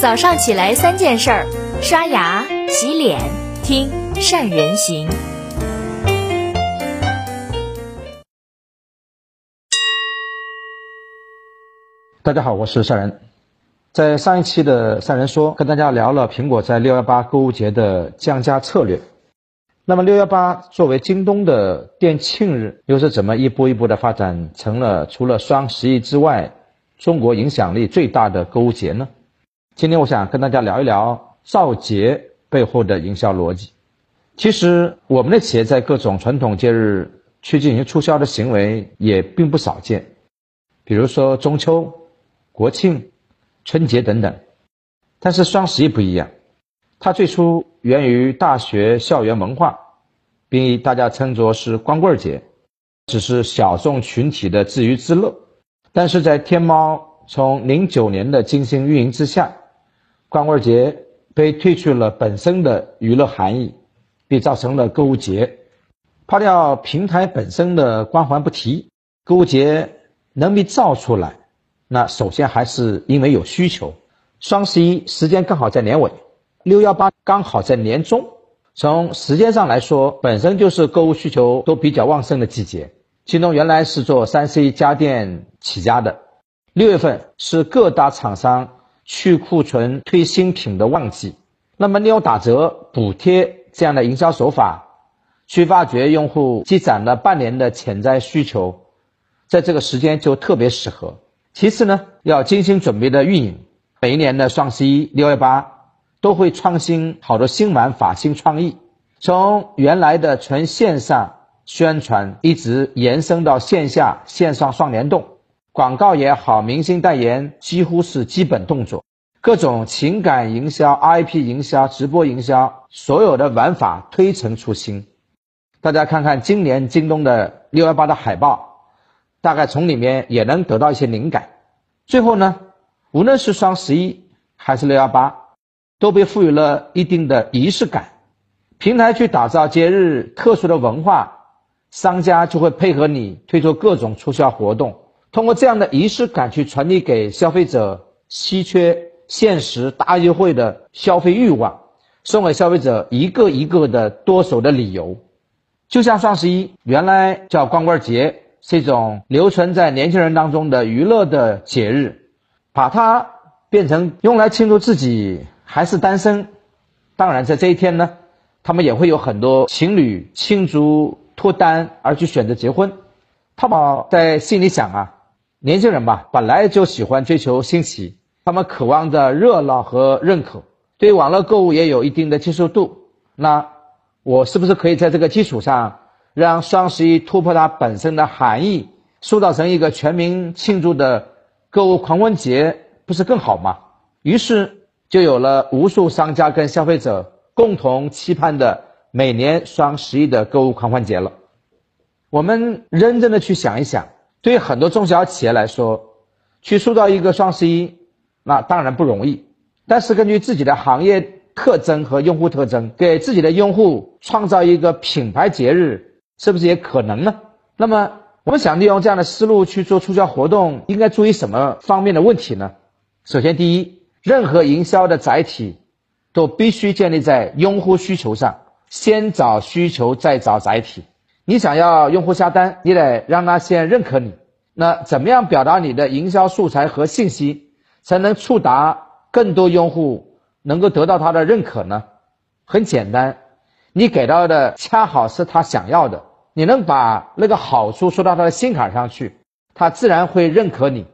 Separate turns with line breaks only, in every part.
早上起来三件事儿：刷牙、洗脸、听善人行。
大家好，我是善人。在上一期的善人说，跟大家聊了苹果在六幺八购物节的降价策略。那么六幺八作为京东的店庆日，又是怎么一步一步的发展成了除了双十一之外，中国影响力最大的购物节呢？今天我想跟大家聊一聊造节背后的营销逻辑。其实我们的企业在各种传统节日去进行促销的行为也并不少见，比如说中秋、国庆、春节等等。但是双十一不一样，它最初源于大学校园文化，并以大家称作是光棍节，只是小众群体的自娱自乐。但是在天猫从零九年的精心运营之下，光棍节被褪去了本身的娱乐含义，并造成了购物节。抛掉平台本身的光环不提，购物节能被造出来，那首先还是因为有需求。双十一时间刚好在年尾，六幺八刚好在年中，从时间上来说，本身就是购物需求都比较旺盛的季节。京东原来是做三 C 家电起家的，六月份是各大厂商。去库存、推新品的旺季，那么利用打折、补贴这样的营销手法，去挖掘用户积攒了半年的潜在需求，在这个时间就特别适合。其次呢，要精心准备的运营，每一年的双十一、六幺八都会创新好多新玩法、新创意，从原来的纯线上宣传，一直延伸到线下、线上双联动。广告也好，明星代言几乎是基本动作，各种情感营销、IP 营销、直播营销，所有的玩法推陈出新。大家看看今年京东的六幺八的海报，大概从里面也能得到一些灵感。最后呢，无论是双十一还是六幺八，都被赋予了一定的仪式感。平台去打造节日特殊的文化，商家就会配合你推出各种促销活动。通过这样的仪式感去传递给消费者稀缺、限时、大优惠的消费欲望，送给消费者一个一个的剁手的理由。就像双十一，原来叫光棍节，是一种留存在年轻人当中的娱乐的节日，把它变成用来庆祝自己还是单身。当然，在这一天呢，他们也会有很多情侣庆祝脱单而去选择结婚。淘宝在心里想啊。年轻人吧，本来就喜欢追求新奇，他们渴望着热闹和认可，对网络购物也有一定的接受度。那我是不是可以在这个基础上，让双十一突破它本身的含义，塑造成一个全民庆祝的购物狂欢节，不是更好吗？于是就有了无数商家跟消费者共同期盼的每年双十一的购物狂欢节了。我们认真的去想一想。对于很多中小企业来说，去塑造一个双十一，那当然不容易。但是根据自己的行业特征和用户特征，给自己的用户创造一个品牌节日，是不是也可能呢？那么我们想利用这样的思路去做促销活动，应该注意什么方面的问题呢？首先，第一，任何营销的载体都必须建立在用户需求上，先找需求，再找载体。你想要用户下单，你得让他先认可你。那怎么样表达你的营销素材和信息，才能触达更多用户，能够得到他的认可呢？很简单，你给到的恰好是他想要的，你能把那个好处说到他的心坎上去，他自然会认可你。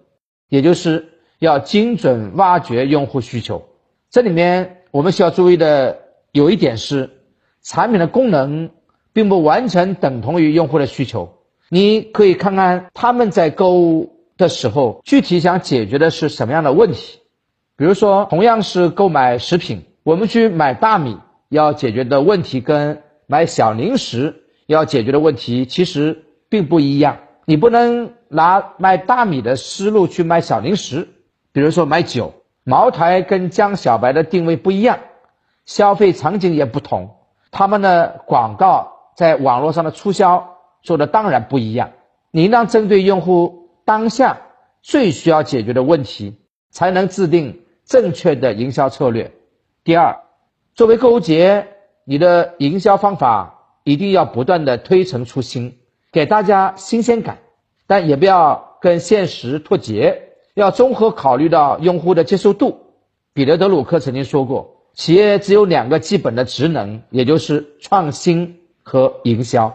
也就是要精准挖掘用户需求。这里面我们需要注意的有一点是，产品的功能。并不完全等同于用户的需求，你可以看看他们在购物的时候具体想解决的是什么样的问题。比如说，同样是购买食品，我们去买大米要解决的问题跟买小零食要解决的问题其实并不一样。你不能拿卖大米的思路去卖小零食。比如说买酒，茅台跟江小白的定位不一样，消费场景也不同，他们的广告。在网络上的促销做的当然不一样，你应当针对用户当下最需要解决的问题，才能制定正确的营销策略。第二，作为购物节，你的营销方法一定要不断的推陈出新，给大家新鲜感，但也不要跟现实脱节，要综合考虑到用户的接受度。彼得·德鲁克曾经说过，企业只有两个基本的职能，也就是创新和营销。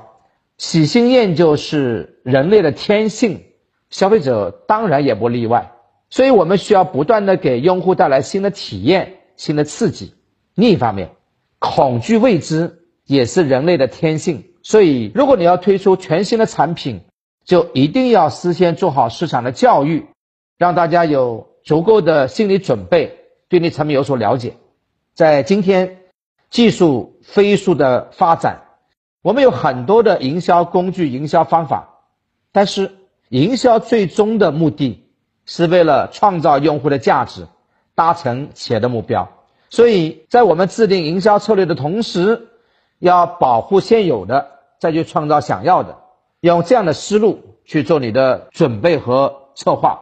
喜新厌旧是人类的天性，消费者当然也不例外。所以我们需要不断的给用户带来新的体验、新的刺激。另一方面，恐惧未知也是人类的天性。所以，如果你要推出全新的产品，就一定要事先做好市场的教育，让大家有足够的心理准备。对你产品有所了解，在今天技术飞速的发展，我们有很多的营销工具、营销方法，但是营销最终的目的是为了创造用户的价值，达成企业的目标。所以在我们制定营销策略的同时，要保护现有的，再去创造想要的，用这样的思路去做你的准备和策划。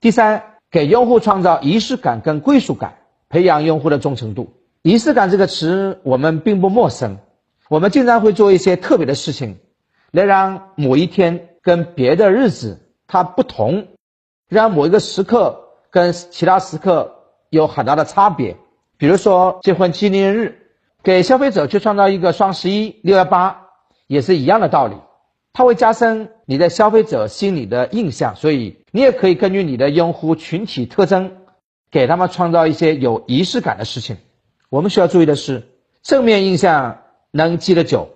第三。给用户创造仪式感跟归属感，培养用户的忠诚度。仪式感这个词我们并不陌生，我们经常会做一些特别的事情，来让某一天跟别的日子它不同，让某一个时刻跟其他时刻有很大的差别。比如说结婚纪念日，给消费者去创造一个双十一、六幺八，也是一样的道理。它会加深你在消费者心里的印象，所以你也可以根据你的用户群体特征，给他们创造一些有仪式感的事情。我们需要注意的是，正面印象能记得久，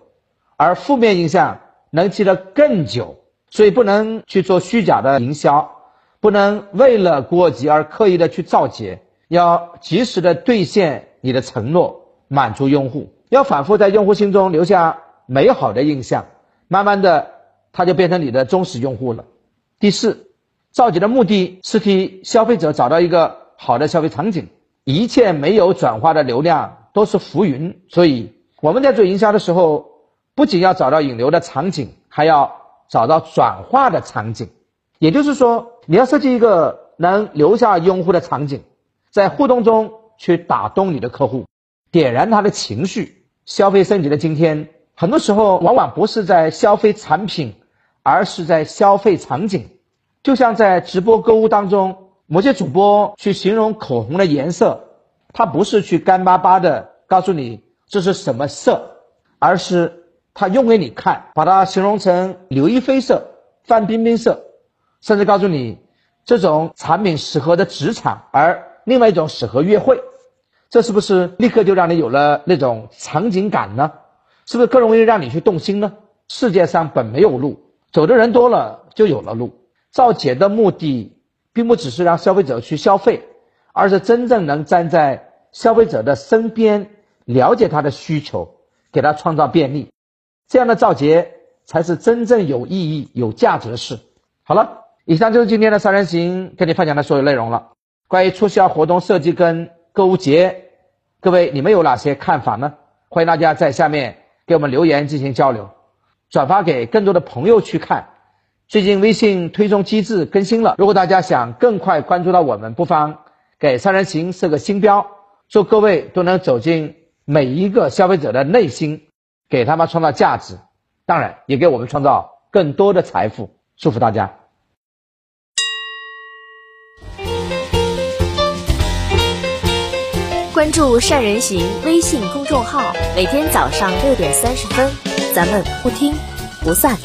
而负面印象能记得更久。所以不能去做虚假的营销，不能为了过节而刻意的去造节，要及时的兑现你的承诺，满足用户，要反复在用户心中留下美好的印象。慢慢的，他就变成你的忠实用户了。第四，造节的目的是替消费者找到一个好的消费场景。一切没有转化的流量都是浮云，所以我们在做营销的时候，不仅要找到引流的场景，还要找到转化的场景。也就是说，你要设计一个能留下用户的场景，在互动中去打动你的客户，点燃他的情绪。消费升级的今天。很多时候，往往不是在消费产品，而是在消费场景。就像在直播购物当中，某些主播去形容口红的颜色，他不是去干巴巴的告诉你这是什么色，而是他用给你看，把它形容成刘亦菲色、范冰冰色，甚至告诉你这种产品适合的职场，而另外一种适合约会。这是不是立刻就让你有了那种场景感呢？是不是更容易让你去动心呢？世界上本没有路，走的人多了就有了路。造节的目的，并不只是让消费者去消费，而是真正能站在消费者的身边，了解他的需求，给他创造便利。这样的造节才是真正有意义、有价值的事。好了，以上就是今天的三人行跟你分享的所有内容了。关于促销活动设计跟购物节，各位你们有哪些看法呢？欢迎大家在下面。给我们留言进行交流，转发给更多的朋友去看。最近微信推送机制更新了，如果大家想更快关注到我们，不妨给三人行设个星标，祝各位都能走进每一个消费者的内心，给他们创造价值，当然也给我们创造更多的财富。祝福大家！
关注善人行微信公众号，每天早上六点三十分，咱们不听不散。